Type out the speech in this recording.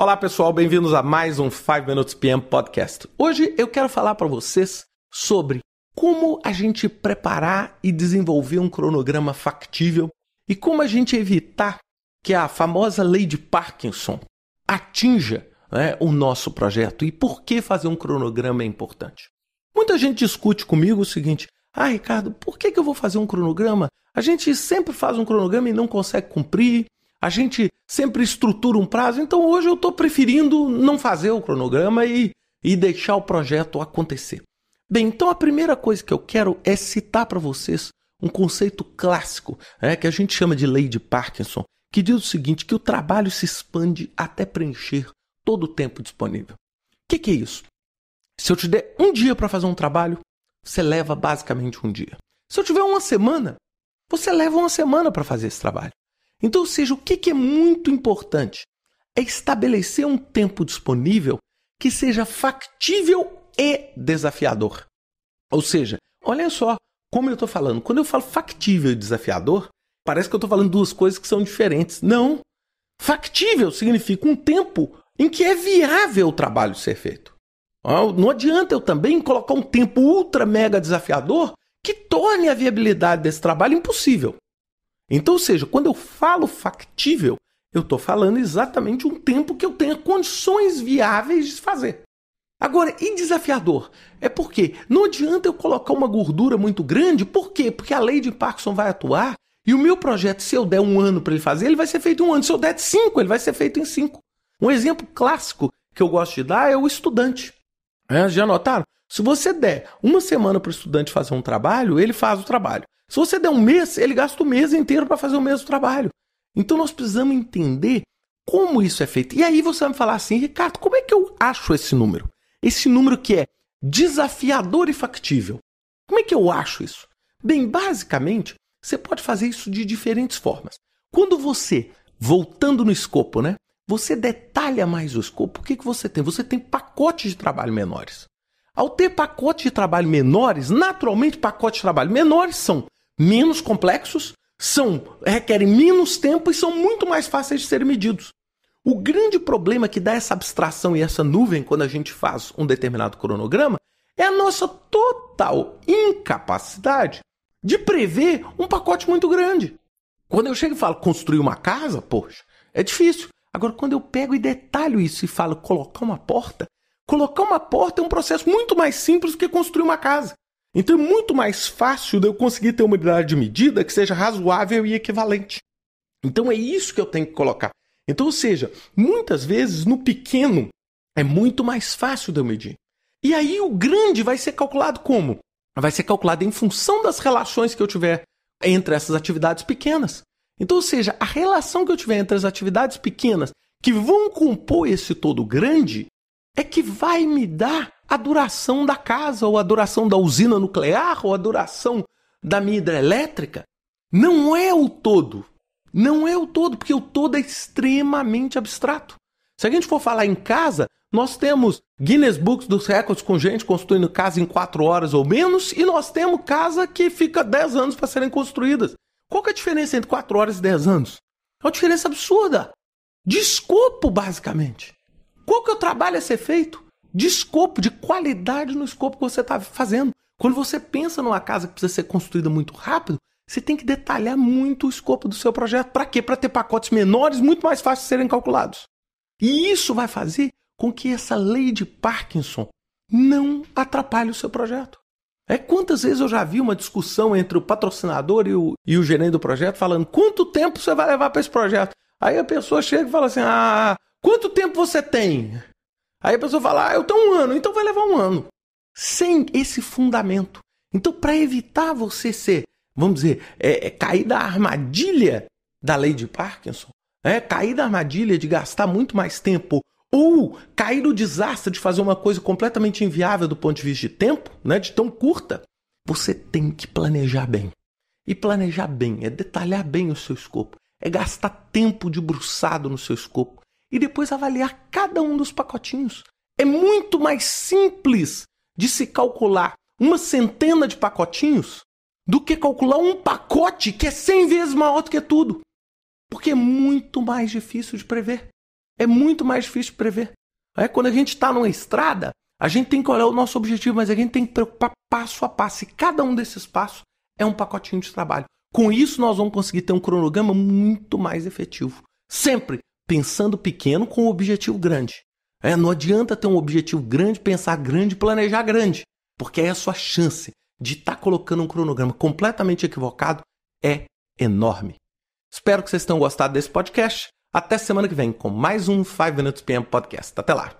Olá pessoal, bem-vindos a mais um 5 Minutes PM Podcast. Hoje eu quero falar para vocês sobre como a gente preparar e desenvolver um cronograma factível e como a gente evitar que a famosa lei de Parkinson atinja né, o nosso projeto e por que fazer um cronograma é importante. Muita gente discute comigo o seguinte: ah, Ricardo, por que, que eu vou fazer um cronograma? A gente sempre faz um cronograma e não consegue cumprir. A gente sempre estrutura um prazo, então hoje eu estou preferindo não fazer o cronograma e, e deixar o projeto acontecer. Bem, então a primeira coisa que eu quero é citar para vocês um conceito clássico, é, que a gente chama de lei de Parkinson, que diz o seguinte: que o trabalho se expande até preencher todo o tempo disponível. O que, que é isso? Se eu te der um dia para fazer um trabalho, você leva basicamente um dia. Se eu tiver uma semana, você leva uma semana para fazer esse trabalho. Então, ou seja, o que é muito importante é estabelecer um tempo disponível que seja factível e desafiador. Ou seja, olha só como eu estou falando. Quando eu falo factível e desafiador, parece que eu estou falando duas coisas que são diferentes. Não. Factível significa um tempo em que é viável o trabalho ser feito. Não adianta eu também colocar um tempo ultra mega desafiador que torne a viabilidade desse trabalho impossível. Então, ou seja, quando eu falo factível, eu estou falando exatamente um tempo que eu tenha condições viáveis de fazer. Agora, e desafiador? É porque não adianta eu colocar uma gordura muito grande, por quê? Porque a lei de Parkinson vai atuar e o meu projeto, se eu der um ano para ele fazer, ele vai ser feito em um ano. Se eu der cinco, ele vai ser feito em cinco. Um exemplo clássico que eu gosto de dar é o estudante. É, já notaram? Se você der uma semana para o estudante fazer um trabalho, ele faz o trabalho. Se você der um mês, ele gasta o mês inteiro para fazer o mesmo trabalho. Então nós precisamos entender como isso é feito. E aí você vai me falar assim, Ricardo, como é que eu acho esse número? Esse número que é desafiador e factível. Como é que eu acho isso? Bem, basicamente, você pode fazer isso de diferentes formas. Quando você, voltando no escopo, né? Você detalha mais o escopo, o que, que você tem? Você tem pacotes de trabalho menores. Ao ter pacotes de trabalho menores, naturalmente pacotes de trabalho menores são menos complexos, são requerem menos tempo e são muito mais fáceis de serem medidos. O grande problema que dá essa abstração e essa nuvem quando a gente faz um determinado cronograma é a nossa total incapacidade de prever um pacote muito grande. Quando eu chego e falo construir uma casa, poxa, é difícil. Agora, quando eu pego e detalho isso e falo colocar uma porta, colocar uma porta é um processo muito mais simples do que construir uma casa. Então é muito mais fácil de eu conseguir ter uma unidade de medida que seja razoável e equivalente. Então é isso que eu tenho que colocar. Então, ou seja, muitas vezes no pequeno é muito mais fácil de eu medir. E aí o grande vai ser calculado como? Vai ser calculado em função das relações que eu tiver entre essas atividades pequenas. Então, ou seja, a relação que eu tiver entre as atividades pequenas que vão compor esse todo grande é que vai me dar a duração da casa, ou a duração da usina nuclear, ou a duração da minha hidrelétrica. Não é o todo. Não é o todo, porque o todo é extremamente abstrato. Se a gente for falar em casa, nós temos Guinness Books dos Records com gente construindo casa em 4 horas ou menos, e nós temos casa que fica 10 anos para serem construídas. Qual é a diferença entre 4 horas e 10 anos? É uma diferença absurda. De escopo, basicamente. Qual que é o trabalho a ser feito? de escopo, de qualidade no escopo que você está fazendo. Quando você pensa numa casa que precisa ser construída muito rápido, você tem que detalhar muito o escopo do seu projeto. Para quê? Para ter pacotes menores, muito mais fáceis de serem calculados. E isso vai fazer com que essa lei de Parkinson não atrapalhe o seu projeto. É quantas vezes eu já vi uma discussão entre o patrocinador e o, e o gerente do projeto falando quanto tempo você vai levar para esse projeto. Aí a pessoa chega e fala assim: Ah, quanto tempo você tem? Aí a pessoa fala, ah, eu tenho um ano, então vai levar um ano. Sem esse fundamento. Então, para evitar você ser, vamos dizer, é, é, cair da armadilha da lei de Parkinson, é, cair da armadilha de gastar muito mais tempo ou cair no desastre de fazer uma coisa completamente inviável do ponto de vista de tempo, né, de tão curta, você tem que planejar bem. E planejar bem é detalhar bem o seu escopo, é gastar tempo debruçado no seu escopo, e depois avaliar cada um dos pacotinhos. É muito mais simples de se calcular uma centena de pacotinhos do que calcular um pacote que é 100 vezes maior do que tudo. Porque é muito mais difícil de prever. é muito mais difícil de prever. É, quando a gente está numa estrada, a gente tem que olhar o nosso objetivo, mas a gente tem que preocupar passo a passo. E cada um desses passos é um pacotinho de trabalho. Com isso, nós vamos conseguir ter um cronograma muito mais efetivo. Sempre pensando pequeno com um objetivo grande. É, não adianta ter um objetivo grande, pensar grande, planejar grande, porque aí a sua chance de estar tá colocando um cronograma completamente equivocado é enorme. Espero que vocês tenham gostado desse podcast. Até semana que vem com mais um 5 Minutes PM Podcast. Até lá!